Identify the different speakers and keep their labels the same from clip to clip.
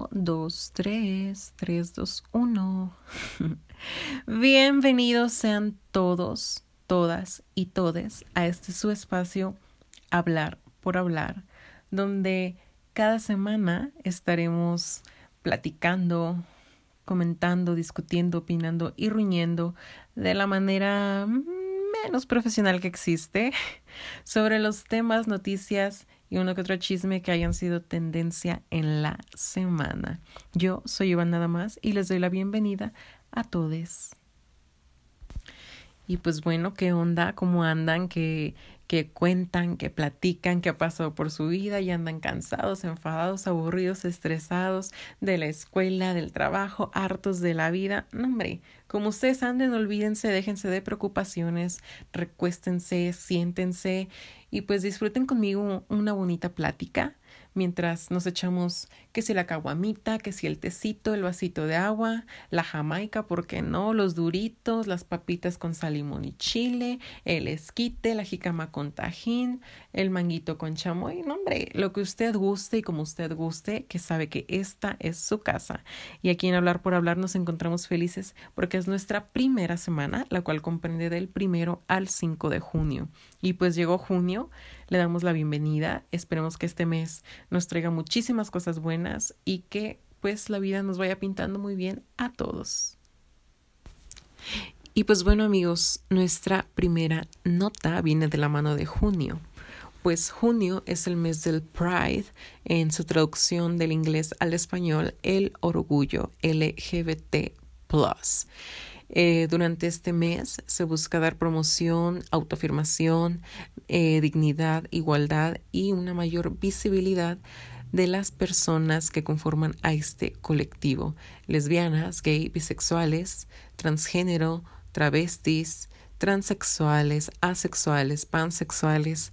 Speaker 1: 1, 2, 3, 3, 2, 1. Bienvenidos sean todos, todas y todes a este su espacio Hablar por Hablar, donde cada semana estaremos platicando, comentando, discutiendo, opinando y ruñendo de la manera menos profesional que existe sobre los temas, noticias y uno que otro chisme que hayan sido tendencia en la semana. Yo soy Iván nada más y les doy la bienvenida a todos. Y pues bueno, ¿qué onda? ¿Cómo andan? ¿Qué, que cuentan, que platican, que ha pasado por su vida y andan cansados, enfadados, aburridos, estresados de la escuela, del trabajo, hartos de la vida. No, hombre, como ustedes anden, olvídense, déjense de preocupaciones, recuéstense, siéntense y pues disfruten conmigo una bonita plática mientras nos echamos que si la caguamita, que si el tecito, el vasito de agua, la jamaica, ¿por qué no? Los duritos, las papitas con sal, limón y chile, el esquite, la jicama con tajín, el manguito con chamoy, no hombre, lo que usted guste y como usted guste, que sabe que esta es su casa. Y aquí en Hablar por Hablar nos encontramos felices porque es nuestra primera semana, la cual comprende del primero al 5 de junio. Y pues llegó junio, le damos la bienvenida. Esperemos que este mes nos traiga muchísimas cosas buenas y que pues la vida nos vaya pintando muy bien a todos. Y pues bueno amigos, nuestra primera nota viene de la mano de junio. Pues junio es el mes del Pride, en su traducción del inglés al español, el orgullo LGBT. Eh, durante este mes se busca dar promoción, autoafirmación, eh, dignidad, igualdad y una mayor visibilidad de las personas que conforman a este colectivo, lesbianas, gay, bisexuales, transgénero, travestis, transexuales, asexuales, pansexuales,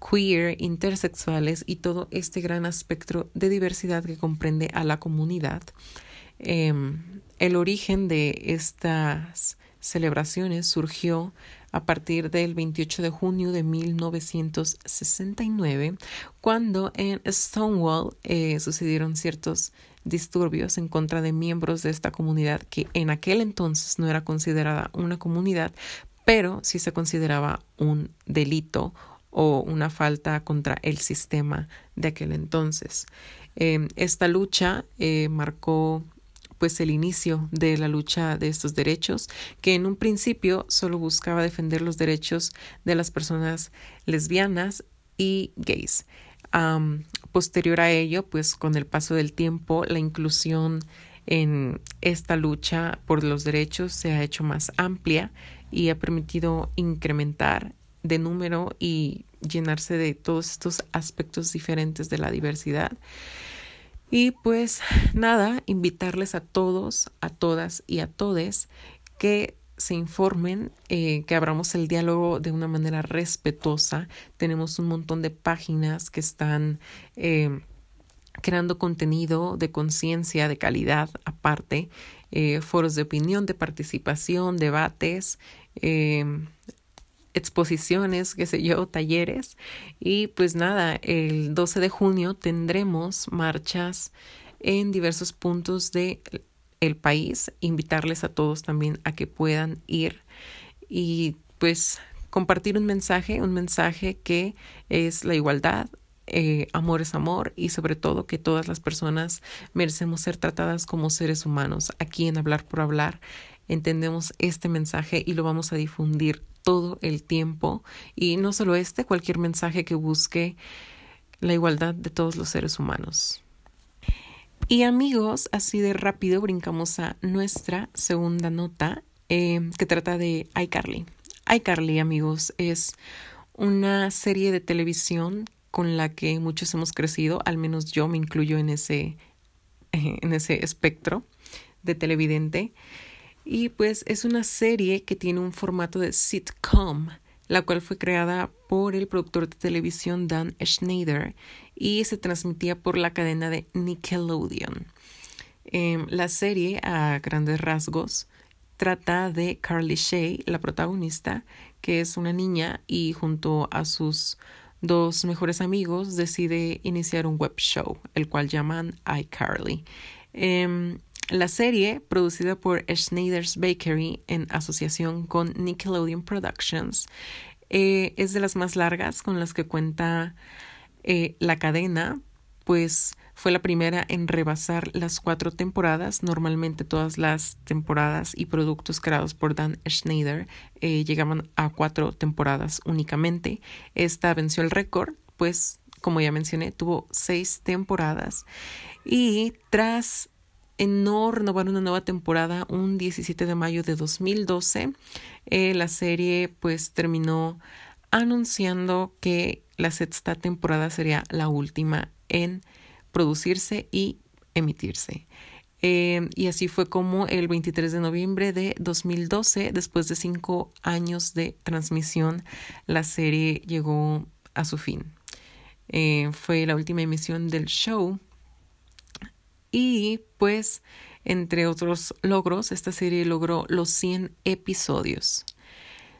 Speaker 1: queer, intersexuales y todo este gran espectro de diversidad que comprende a la comunidad. Em, el origen de estas celebraciones surgió a partir del 28 de junio de 1969, cuando en Stonewall eh, sucedieron ciertos disturbios en contra de miembros de esta comunidad que en aquel entonces no era considerada una comunidad, pero sí se consideraba un delito o una falta contra el sistema de aquel entonces. Eh, esta lucha eh, marcó pues el inicio de la lucha de estos derechos, que en un principio solo buscaba defender los derechos de las personas lesbianas y gays. posterior a ello, pues con el paso del tiempo, la inclusión en esta lucha por los derechos se ha hecho más amplia y ha permitido incrementar de número y llenarse de todos estos aspectos diferentes de la diversidad. Y pues nada, invitarles a todos, a todas y a todes que se informen, eh, que abramos el diálogo de una manera respetuosa. Tenemos un montón de páginas que están eh, creando contenido de conciencia, de calidad aparte, eh, foros de opinión, de participación, debates exposiciones, qué sé yo, talleres. Y pues nada, el 12 de junio tendremos marchas en diversos puntos de el país. Invitarles a todos también a que puedan ir y pues compartir un mensaje, un mensaje que es la igualdad, eh, amor es amor y sobre todo que todas las personas merecemos ser tratadas como seres humanos. Aquí en Hablar por Hablar entendemos este mensaje y lo vamos a difundir todo el tiempo y no solo este, cualquier mensaje que busque la igualdad de todos los seres humanos. Y amigos, así de rápido brincamos a nuestra segunda nota eh, que trata de iCarly. iCarly, amigos, es una serie de televisión con la que muchos hemos crecido, al menos yo me incluyo en ese, en ese espectro de televidente. Y pues es una serie que tiene un formato de sitcom, la cual fue creada por el productor de televisión Dan Schneider y se transmitía por la cadena de Nickelodeon. Em, la serie, a grandes rasgos, trata de Carly Shay, la protagonista, que es una niña y junto a sus dos mejores amigos, decide iniciar un web show, el cual llaman iCarly. Em, la serie, producida por Schneider's Bakery en asociación con Nickelodeon Productions, eh, es de las más largas con las que cuenta eh, la cadena, pues fue la primera en rebasar las cuatro temporadas. Normalmente todas las temporadas y productos creados por Dan Schneider eh, llegaban a cuatro temporadas únicamente. Esta venció el récord, pues como ya mencioné, tuvo seis temporadas. Y tras no renovar una nueva temporada un 17 de mayo de 2012, eh, la serie pues terminó anunciando que la sexta temporada sería la última en producirse y emitirse. Eh, y así fue como el 23 de noviembre de 2012, después de cinco años de transmisión, la serie llegó a su fin. Eh, fue la última emisión del show. Y pues, entre otros logros, esta serie logró los 100 episodios.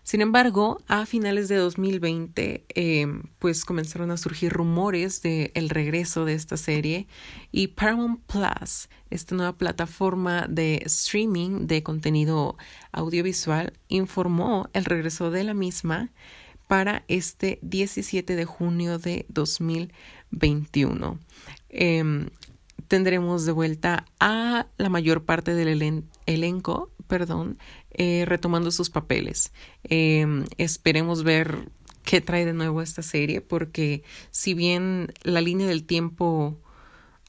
Speaker 1: Sin embargo, a finales de 2020, eh, pues comenzaron a surgir rumores del el regreso de esta serie y Paramount Plus, esta nueva plataforma de streaming de contenido audiovisual, informó el regreso de la misma para este 17 de junio de 2021. Em, tendremos de vuelta a la mayor parte del elenco, perdón, eh, retomando sus papeles. Em, esperemos ver qué trae de nuevo esta serie, porque si bien la línea del tiempo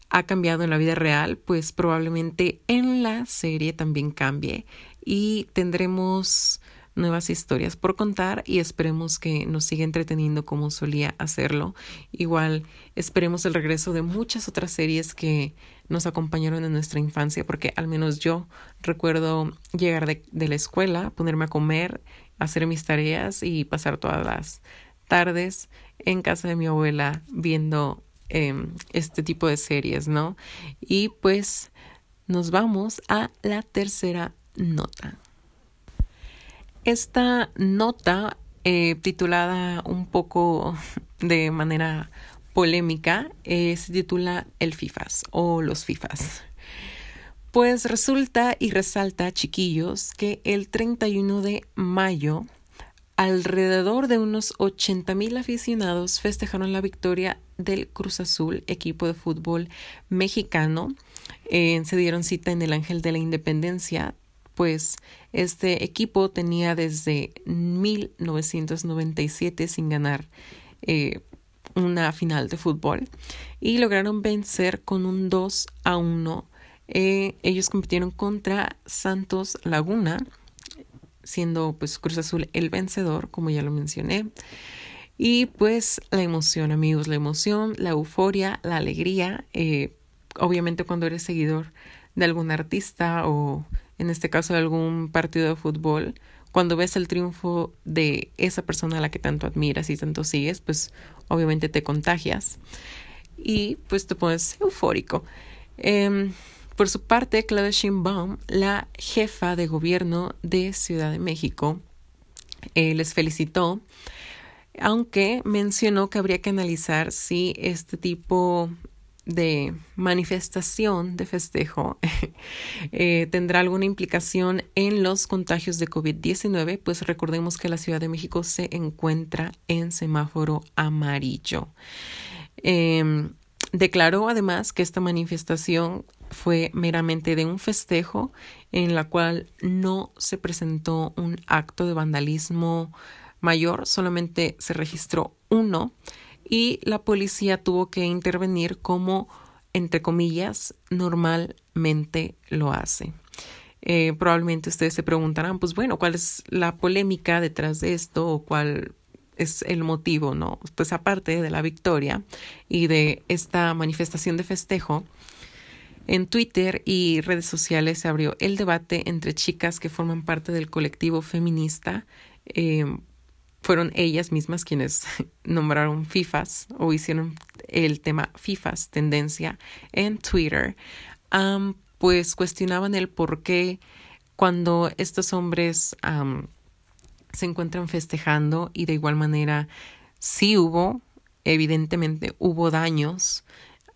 Speaker 1: ha cambiado en la vida real, pues probablemente en la serie también cambie y tendremos nuevas historias por contar y esperemos que nos siga entreteniendo como solía hacerlo. Igual esperemos el regreso de muchas otras series que nos acompañaron en nuestra infancia, porque al menos yo recuerdo llegar de, la escuela, ponerme a comer, hacer mis tareas y pasar todas las tardes en casa de mi abuela viendo em, este tipo de series, ¿no? Y pues nos vamos a la tercera nota. Esta nota, eh, titulada un poco de manera polémica, eh, se titula El FIFAS o los FIFAs. Pues resulta y resalta, chiquillos, que el 31 de mayo, alrededor de unos 80 mil aficionados festejaron la victoria del Cruz Azul, equipo de fútbol mexicano. Eh, se dieron cita en el Ángel de la Independencia, pues este equipo tenía desde 1997 sin ganar eh, una final de fútbol y lograron vencer con un 2 a 1. Eh, ellos compitieron contra Santos Laguna, siendo pues Cruz Azul el vencedor, como ya lo mencioné. Y pues la emoción, amigos, la emoción, la euforia, la alegría. Eh, obviamente cuando eres seguidor de algún artista o en este caso de algún partido de fútbol, cuando ves el triunfo de esa persona a la que tanto admiras y tanto sigues, pues obviamente te contagias y pues te pones eufórico. Em, por su parte, Claudia Sheinbaum, la jefa de gobierno de Ciudad de México, eh, les felicitó, aunque mencionó que habría que analizar si este tipo de manifestación de festejo eh, tendrá alguna implicación en los contagios de COVID-19, pues recordemos que la Ciudad de México se encuentra en semáforo amarillo. Em, declaró además que esta manifestación fue meramente de un festejo en la cual no se presentó un acto de vandalismo mayor, solamente se registró uno y la policía tuvo que intervenir como, entre comillas, normalmente lo hace. Eh, probablemente ustedes se preguntarán, pues bueno, ¿cuál es la polémica detrás de esto o cuál es el motivo, no? Pues aparte de la victoria y de esta manifestación de festejo, en Twitter y redes sociales se abrió el debate entre chicas que forman parte del colectivo feminista eh, fueron ellas mismas quienes nombraron FIFAs o hicieron el tema FIFAs tendencia en Twitter, pues cuestionaban el por qué cuando estos hombres se encuentran festejando y de igual manera sí hubo evidentemente hubo daños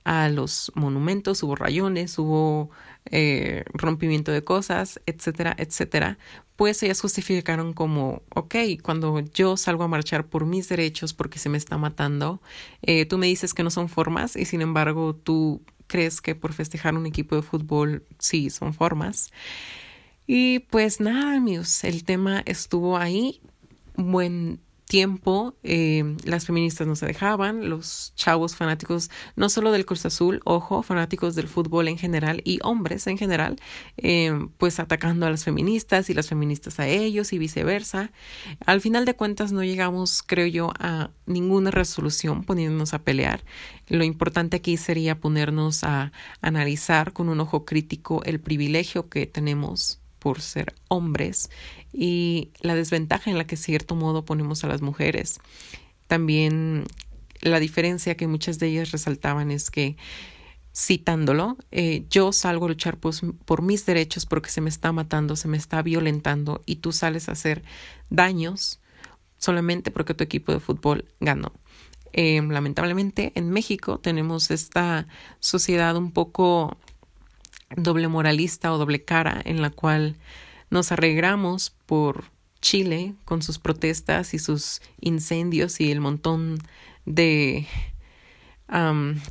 Speaker 1: a los monumentos, hubo rayones, hubo eh, rompimiento de cosas, etcétera, etcétera, pues ellas justificaron como, ok, cuando yo salgo a marchar por mis derechos porque se me está matando, eh, tú me dices que no son formas y sin embargo tú crees que por festejar un equipo de fútbol sí son formas. Y pues nada, amigos, el tema estuvo ahí. Buen tiempo eh, las feministas no se dejaban, los chavos fanáticos no solo del Cruz Azul, ojo, fanáticos del fútbol en general y hombres en general, eh, pues atacando a las feministas y las feministas a ellos y viceversa. Al final de cuentas no llegamos, creo yo, a ninguna resolución poniéndonos a pelear. Lo importante aquí sería ponernos a analizar con un ojo crítico el privilegio que tenemos por ser hombres y la desventaja en la que cierto modo ponemos a las mujeres. También la diferencia que muchas de ellas resaltaban es que citándolo, eh, yo salgo a luchar pues, por mis derechos porque se me está matando, se me está violentando y tú sales a hacer daños solamente porque tu equipo de fútbol ganó. Eh, lamentablemente en México tenemos esta sociedad un poco doble moralista o doble cara en la cual nos arreglamos por Chile con sus protestas y sus incendios y el montón de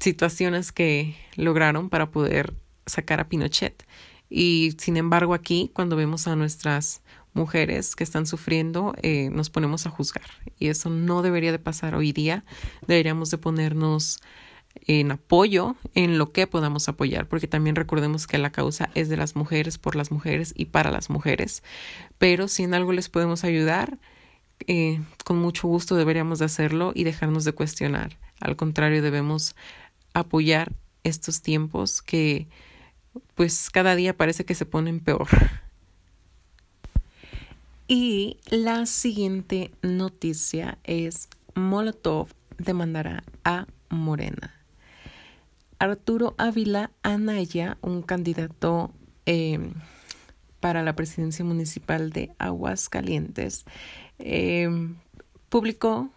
Speaker 1: situaciones que lograron para poder sacar a Pinochet. Y sin embargo aquí, cuando vemos a nuestras mujeres que están sufriendo, eh, nos ponemos a juzgar. Y eso no debería de pasar hoy día. Deberíamos de ponernos en apoyo en lo que podamos apoyar, porque también recordemos que la causa es de las mujeres, por las mujeres y para las mujeres. Pero si en algo les podemos ayudar, eh, con mucho gusto deberíamos de hacerlo y dejarnos de cuestionar. Al contrario, debemos apoyar estos tiempos que pues cada día parece que se ponen peor. Y la siguiente noticia es Molotov demandará a Morena. Arturo Ávila Anaya, un candidato em, para la presidencia municipal de Aguascalientes, em, publicó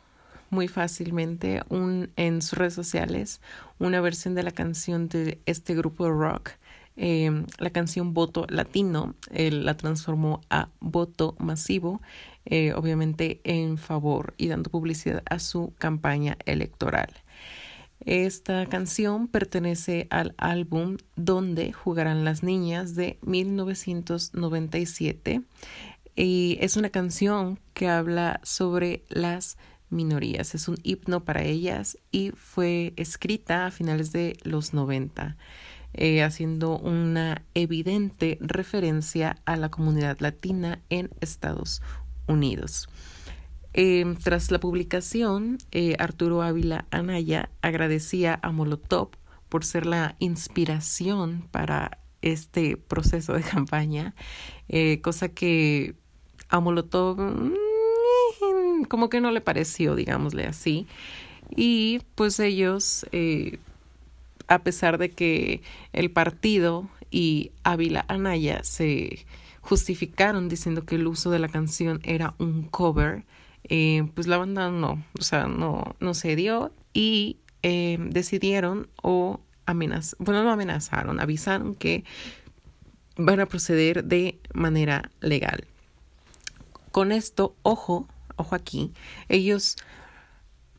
Speaker 1: muy fácilmente un, en sus redes sociales una versión de la canción de este grupo de rock. Em, la canción Voto Latino él la transformó a Voto Masivo, eh, obviamente en favor y dando publicidad a su campaña electoral. Esta canción pertenece al álbum Donde jugarán las niñas de 1997 y es una canción que habla sobre las minorías. Es un himno para ellas y fue escrita a finales de los 90, eh, haciendo una evidente referencia a la comunidad latina en Estados Unidos. Em, tras la publicación, eh, Arturo Ávila Anaya agradecía a Molotov por ser la inspiración para este proceso de campaña, eh, cosa que a Molotov mm, como que no le pareció, digámosle así. Y pues ellos, eh, a pesar de que el partido y Ávila Anaya se justificaron diciendo que el uso de la canción era un cover, eh, pues la banda no, o sea, no, no se dio y eh, decidieron o amenazaron, bueno, no amenazaron, avisaron que van a proceder de manera legal. Con esto, ojo, ojo aquí, ellos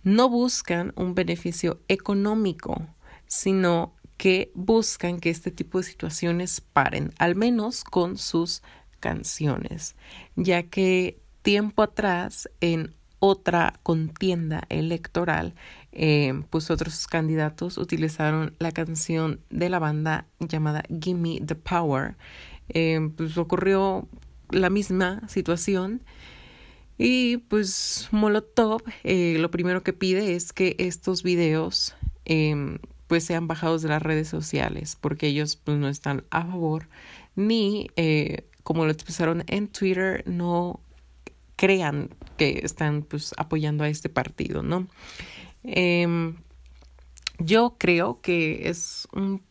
Speaker 1: no buscan un beneficio económico, sino que buscan que este tipo de situaciones paren, al menos con sus canciones, ya que tiempo atrás, en otra contienda electoral, eh, pues otros candidatos utilizaron la canción de la banda llamada Gimme the Power. Eh, pues ocurrió la misma situación. Y pues Molotov eh, lo primero que pide es que estos videos pues sean bajados de las redes sociales porque ellos pues no están a favor ni como lo expresaron en Twitter no crean que están pues apoyando a este partido, ¿no? Em, yo creo que es un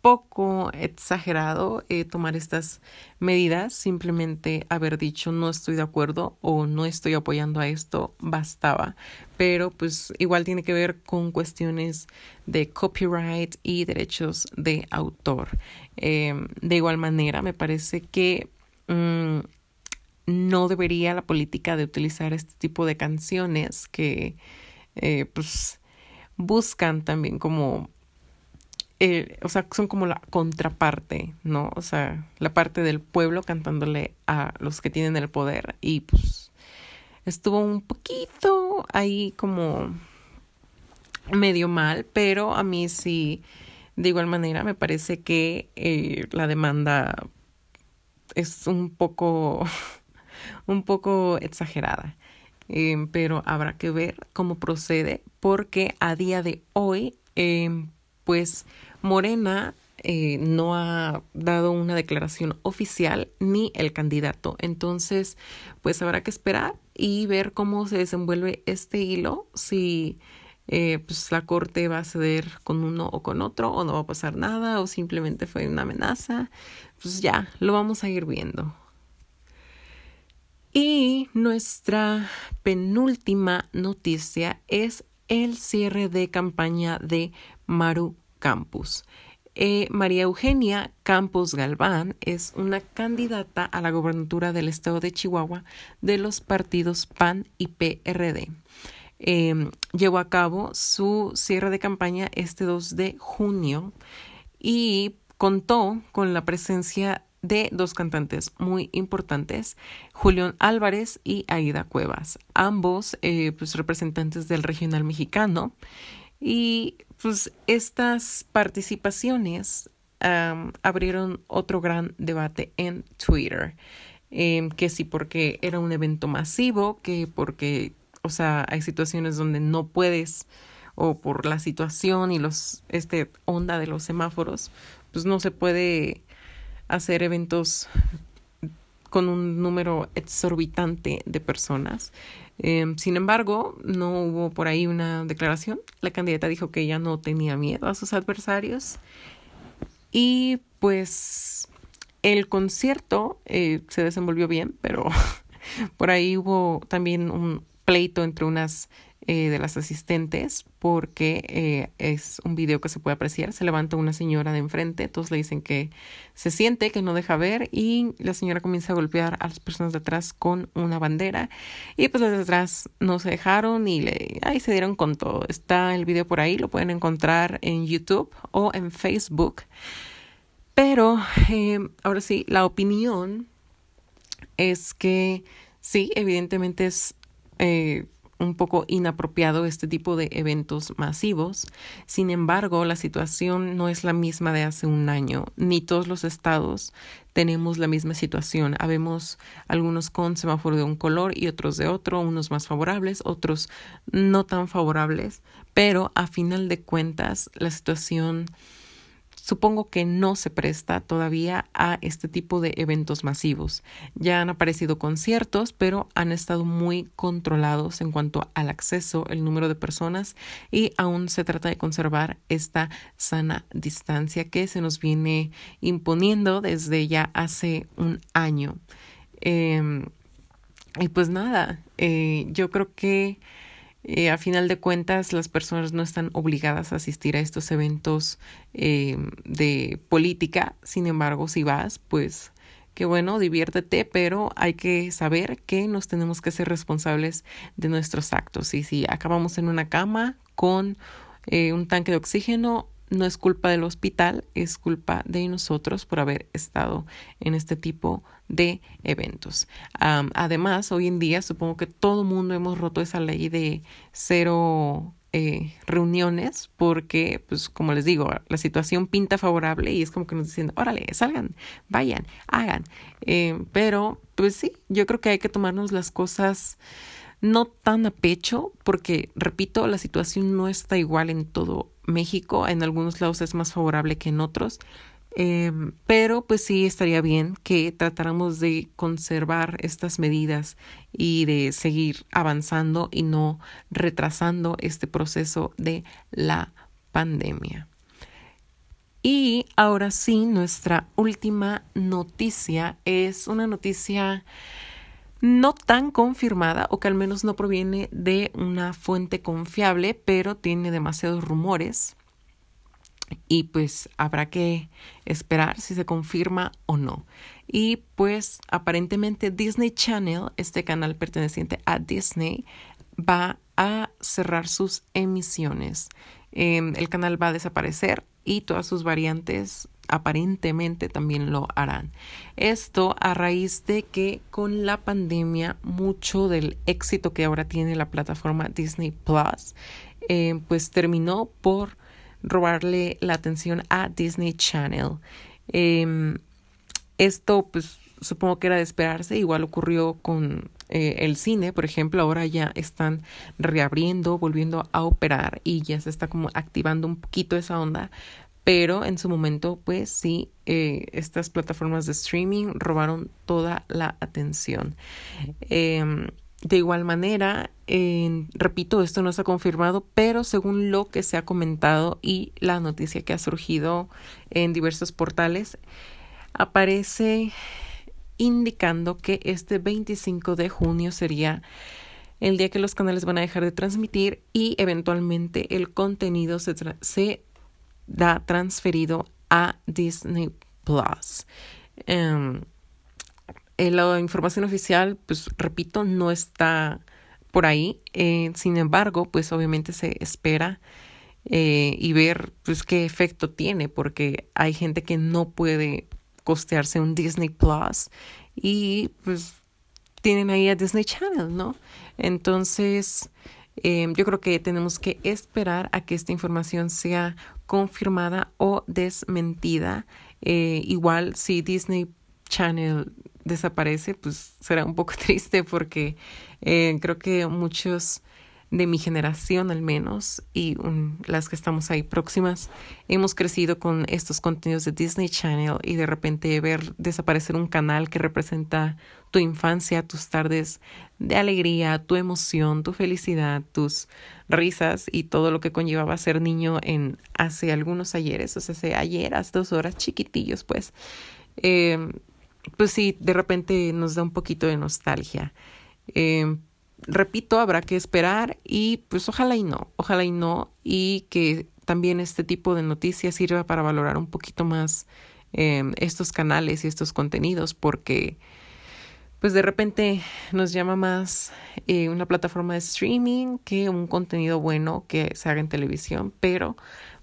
Speaker 1: poco exagerado eh, tomar estas medidas, simplemente haber dicho no estoy de acuerdo o no estoy apoyando a esto, bastaba. Pero pues igual tiene que ver con cuestiones de copyright y derechos de autor. Em, de igual manera, me parece que mm, no debería la política de utilizar este tipo de canciones que eh, pues buscan también como eh, o sea, son como la contraparte, ¿no? O sea, la parte del pueblo cantándole a los que tienen el poder y pues estuvo un poquito ahí como medio mal, pero a mí sí, de igual manera, me parece que eh, la demanda es un poco, un poco exagerada. Eh, pero habrá que ver cómo procede porque a día de hoy pues Morena eh, no ha dado una declaración oficial ni el candidato. Entonces, pues habrá que esperar y ver cómo se desenvuelve este hilo, si eh, pues la corte va a ceder con uno o con otro, o no va a pasar nada, o simplemente fue una amenaza. Pues ya, lo vamos a ir viendo. Y nuestra penúltima noticia es el cierre de campaña de Maru Campus. Eh, María Eugenia Campos Galván es una candidata a la gobernatura del estado de Chihuahua de los partidos PAN y PRD. Em, llevó a cabo su cierre de campaña este 2 de junio y contó con la presencia de dos cantantes muy importantes, Julián Álvarez y Aida Cuevas, ambos eh, pues, representantes del regional mexicano. Y pues estas participaciones abrieron otro gran debate en Twitter, em, que sí porque era un evento masivo, que porque, o sea, hay situaciones donde no puedes o por la situación y los este onda de los semáforos, pues no se puede hacer eventos con un número exorbitante de personas. Em, sin embargo, no hubo por ahí una declaración. La candidata dijo que ella no tenía miedo a sus adversarios. Y pues el concierto eh, se desenvolvió bien, pero por ahí hubo también un pleito entre unas eh, de las asistentes porque eh, es un video que se puede apreciar. Se levanta una señora de enfrente, todos le dicen que se siente, que no deja ver y la señora comienza a golpear a las personas de atrás con una bandera y pues las de atrás no se dejaron y le, ahí se dieron con todo. Está el video por ahí, lo pueden encontrar en YouTube o en Facebook. Pero eh, ahora sí, la opinión es que sí, evidentemente es un poco inapropiado este tipo de eventos masivos. Sin embargo, la situación no es la misma de hace un año, ni todos los estados tenemos la misma situación. Habemos algunos con semáforo de un color y otros de otro, unos más favorables, otros no tan favorables, pero a final de cuentas la situación supongo que no se presta todavía a este tipo de eventos masivos. Ya han aparecido conciertos, pero han estado muy controlados en cuanto al acceso, el número de personas y aún se trata de conservar esta sana distancia que se nos viene imponiendo desde ya hace un año. Em, y pues nada, eh, yo creo que eh, a final de cuentas, las personas no están obligadas a asistir a estos eventos eh, de política. Sin embargo, si vas, pues qué bueno, diviértete, pero hay que saber que nos tenemos que ser responsables de nuestros actos. Y si acabamos en una cama con eh, un tanque de oxígeno, no es culpa del hospital, es culpa de nosotros por haber estado en este tipo de eventos. además, hoy en día supongo que todo mundo hemos roto esa ley de cero eh, reuniones porque, pues como les digo, la situación pinta favorable y es como que nos dicen, órale, salgan, vayan, hagan. Eh, pero, pues sí, yo creo que hay que tomarnos las cosas no tan a pecho porque, repito, la situación no está igual en todo México, en algunos lados es más favorable que en otros, em, pero pues sí estaría bien que tratáramos de conservar estas medidas y de seguir avanzando y no retrasando este proceso de la pandemia. Y ahora sí, nuestra última noticia es una noticia no tan confirmada o que al menos no proviene de una fuente confiable, pero tiene demasiados rumores y pues habrá que esperar si se confirma o no. Y pues aparentemente Disney Channel, este canal perteneciente a Disney, va a cerrar sus emisiones. Em, el canal va a desaparecer y todas sus variantes aparentemente también lo harán. Esto a raíz de que con la pandemia mucho del éxito que ahora tiene la plataforma Disney Plus em, pues terminó por robarle la atención a Disney Channel. Em, esto, pues, supongo que era de esperarse. Igual ocurrió con eh, el cine, por ejemplo. Ahora ya están reabriendo, volviendo a operar y ya se está como activando un poquito esa onda. Pero en su momento, pues sí, eh, estas plataformas de streaming robaron toda la atención. Eh, de igual manera, repito, esto no está confirmado, pero según lo que se ha comentado y la noticia que ha surgido en diversos portales, aparece indicando que este 25 de junio sería el día que los canales van a dejar de transmitir y eventualmente el contenido se, se da transferido a Disney Plus. Em, eh, la información oficial, pues repito, no está por ahí. Eh, sin embargo, pues obviamente se espera eh, y ver pues qué efecto tiene, porque hay gente que no puede costearse un Disney Plus y pues tienen ahí a Disney Channel, ¿no? Entonces, yo creo que tenemos que esperar a que esta información sea confirmada o desmentida. igual si Disney Channel desaparece, pues será un poco triste porque eh, creo que muchos de mi generación al menos y las que estamos ahí próximas hemos crecido con estos contenidos de Disney Channel y de repente ver desaparecer un canal que representa tu infancia, tus tardes de alegría, tu emoción, tu felicidad, tus risas y todo lo que conllevaba ser niño en hace algunos ayeres, o sea, hace ayer, hace dos horas chiquitillos, pues. Eh, pues sí, de repente nos da un poquito de nostalgia. Eh, repito, habrá que esperar y pues ojalá y no, ojalá y no, y que también este tipo de noticias sirva para valorar un poquito más eh, estos canales y estos contenidos, porque pues de repente nos llama más eh, una plataforma de streaming que un contenido bueno que se haga en televisión, pero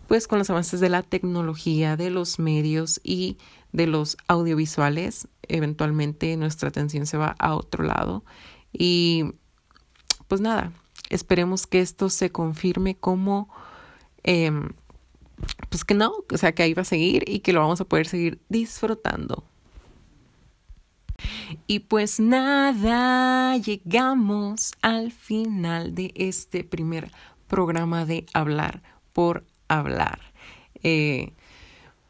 Speaker 1: pues con los avances de la tecnología, de los medios y de los audiovisuales, eventualmente nuestra atención se va a otro lado. Y pues nada, esperemos que esto se confirme como, em, pues que no, o sea, que ahí va a seguir y que lo vamos a poder seguir disfrutando. Y pues nada, llegamos al final de este primer programa de Hablar por Hablar. Eh,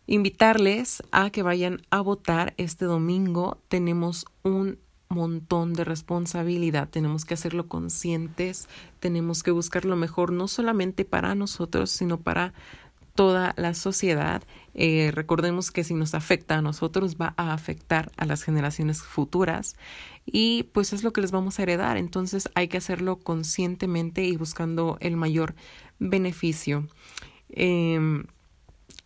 Speaker 1: invitarles a que vayan a votar este domingo. Tenemos un montón de responsabilidad, tenemos que hacerlo conscientes, tenemos que buscar lo mejor no solamente para nosotros, sino para toda la sociedad. Eh, recordemos que si nos afecta a nosotros, va a afectar a las generaciones futuras y pues es lo que les vamos a heredar. Entonces hay que hacerlo conscientemente y buscando el mayor beneficio. Eh,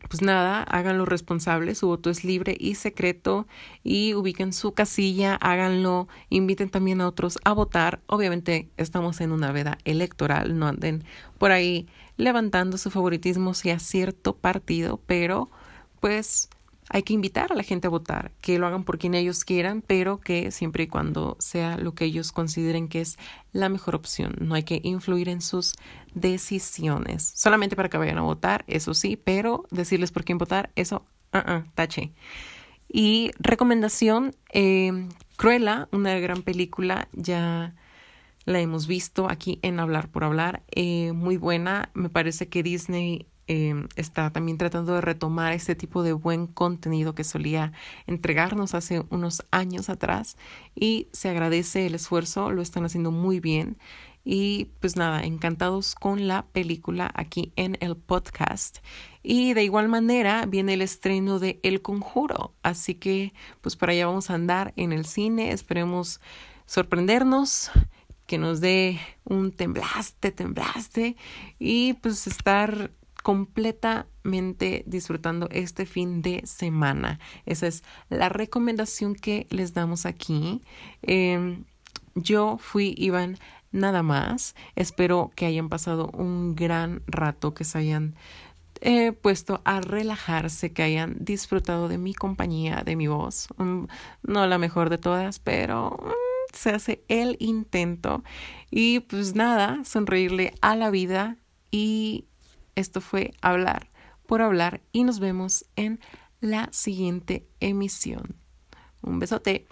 Speaker 1: pues nada, háganlo responsable, su voto es libre y secreto y ubiquen su casilla, háganlo, inviten también a otros a votar. Obviamente estamos en una veda electoral, no anden por ahí levantando su favoritismo hacia cierto partido, pero pues hay que invitar a la gente a votar, que lo hagan por quien ellos quieran, pero que siempre y cuando sea lo que ellos consideren que es la mejor opción. No hay que influir en sus decisiones. Solamente para que vayan a votar, eso sí, pero decirles por quién votar, eso, uh tache. Y recomendación, eh, Cruella, una gran película, ya la hemos visto aquí en Hablar por Hablar, eh, muy buena. Me parece que Disney Em, está también tratando de retomar este tipo de buen contenido que solía entregarnos hace unos años atrás y se agradece el esfuerzo, lo están haciendo muy bien Y pues nada, encantados con la película aquí en el podcast. Y de igual manera viene el estreno de El Conjuro. Así que pues para allá vamos a andar en el cine. Esperemos sorprendernos, que nos dé un temblaste, temblaste y pues estar completamente disfrutando este fin de semana. Esa es la recomendación que les damos aquí. Em, yo fui Iván nada más. Espero que hayan pasado un gran rato, que se hayan eh, puesto a relajarse, que hayan disfrutado de mi compañía, de mi voz. Mm, no la mejor de todas, pero mm, se hace el intento. Y pues nada, sonreírle a la vida y esto fue Hablar por Hablar y nos vemos en la siguiente emisión. Un besote.